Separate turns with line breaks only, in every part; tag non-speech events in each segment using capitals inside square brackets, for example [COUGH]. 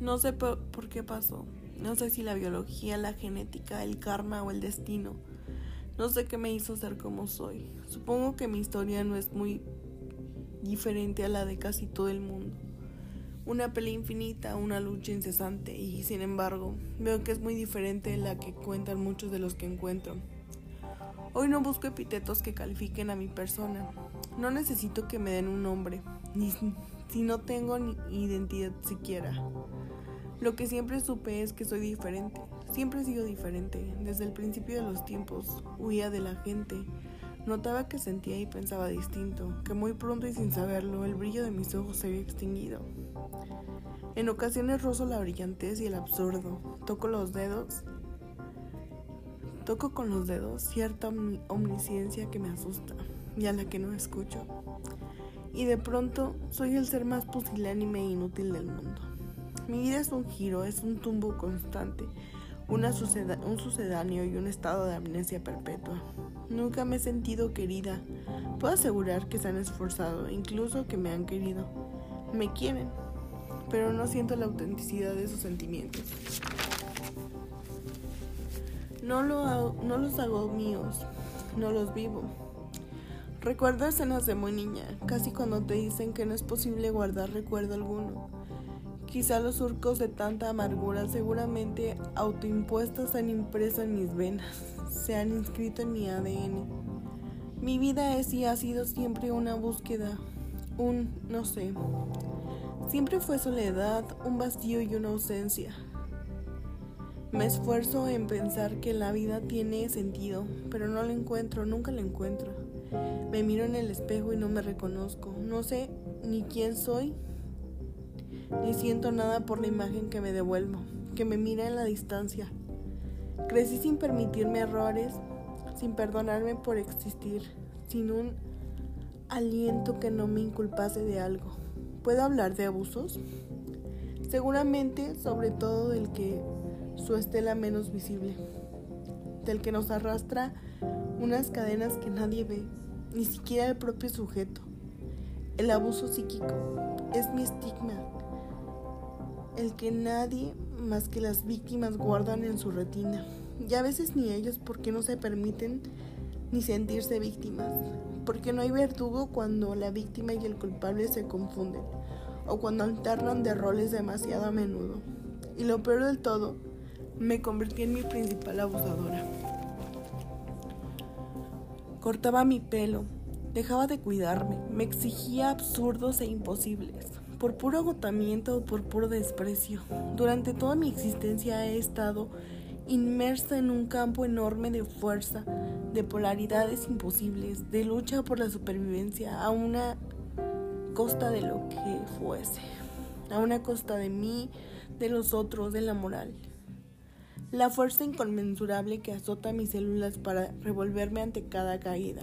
No sé por, qué pasó. No sé si la biología, la genética, el karma o el destino. No sé qué me hizo ser como soy. Supongo que mi historia no es muy diferente a la de casi todo el mundo. Una pelea infinita, una lucha incesante y sin embargo veo que es muy diferente de la que cuentan muchos de los que encuentro. Hoy no busco epítetos que califiquen a mi persona. No necesito que me den un nombre, ni si no tengo ni identidad siquiera. Lo que siempre supe es que soy diferente. Siempre he sido diferente. Desde el principio de los tiempos huía de la gente. Notaba que sentía y pensaba distinto, que muy pronto y sin saberlo el brillo de mis ojos se había extinguido. En ocasiones rozo la brillantez y el absurdo. Toco los dedos. Toco con los dedos cierta omnisciencia que me asusta y a la que no escucho. Y de pronto soy el ser más pusilánime e inútil del mundo. Mi vida es un giro, es un tumbo constante, una un sucedáneo y un estado de amnesia perpetua. Nunca me he sentido querida. Puedo asegurar que se han esforzado, incluso que me han querido. Me quieren, pero no siento la autenticidad de sus sentimientos. No, lo no los hago míos, no los vivo. Recuerdo escenas de muy niña, casi cuando te dicen que no es posible guardar recuerdo alguno. Quizá los surcos de tanta amargura seguramente autoimpuestas han impreso en mis venas, [LAUGHS] se han inscrito en mi ADN. Mi vida es y ha sido siempre una búsqueda, un no sé. Siempre fue soledad, un vacío y una ausencia. Me esfuerzo en pensar que la vida tiene sentido, pero no la encuentro, nunca la encuentro. Me miro en el espejo y no me reconozco. No sé ni quién soy, ni siento nada por la imagen que me devuelvo, que me mira en la distancia. Crecí sin permitirme errores, sin perdonarme por existir, sin un aliento que no me inculpase de algo. ¿Puedo hablar de abusos? Seguramente, sobre todo del que su estela menos visible, del que nos arrastra unas cadenas que nadie ve, ni siquiera el propio sujeto. El abuso psíquico es mi estigma, el que nadie más que las víctimas guardan en su retina. Y a veces ni ellos porque no se permiten ni sentirse víctimas, porque no hay verdugo cuando la víctima y el culpable se confunden, o cuando alternan de roles demasiado a menudo. Y lo peor del todo, me convertí en mi principal abusadora. Cortaba mi pelo, dejaba de cuidarme, me exigía absurdos e imposibles, por puro agotamiento o por puro desprecio. Durante toda mi existencia he estado inmersa en un campo enorme de fuerza, de polaridades imposibles, de lucha por la supervivencia a una costa de lo que fuese, a una costa de mí, de los otros, de la moral la fuerza inconmensurable que azota mis células para revolverme ante cada caída.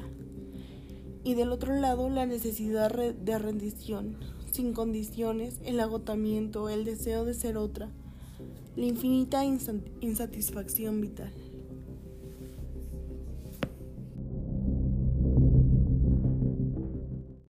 Y del otro lado, la necesidad de rendición, sin condiciones, el agotamiento, el deseo de ser otra, la infinita insatisfacción vital.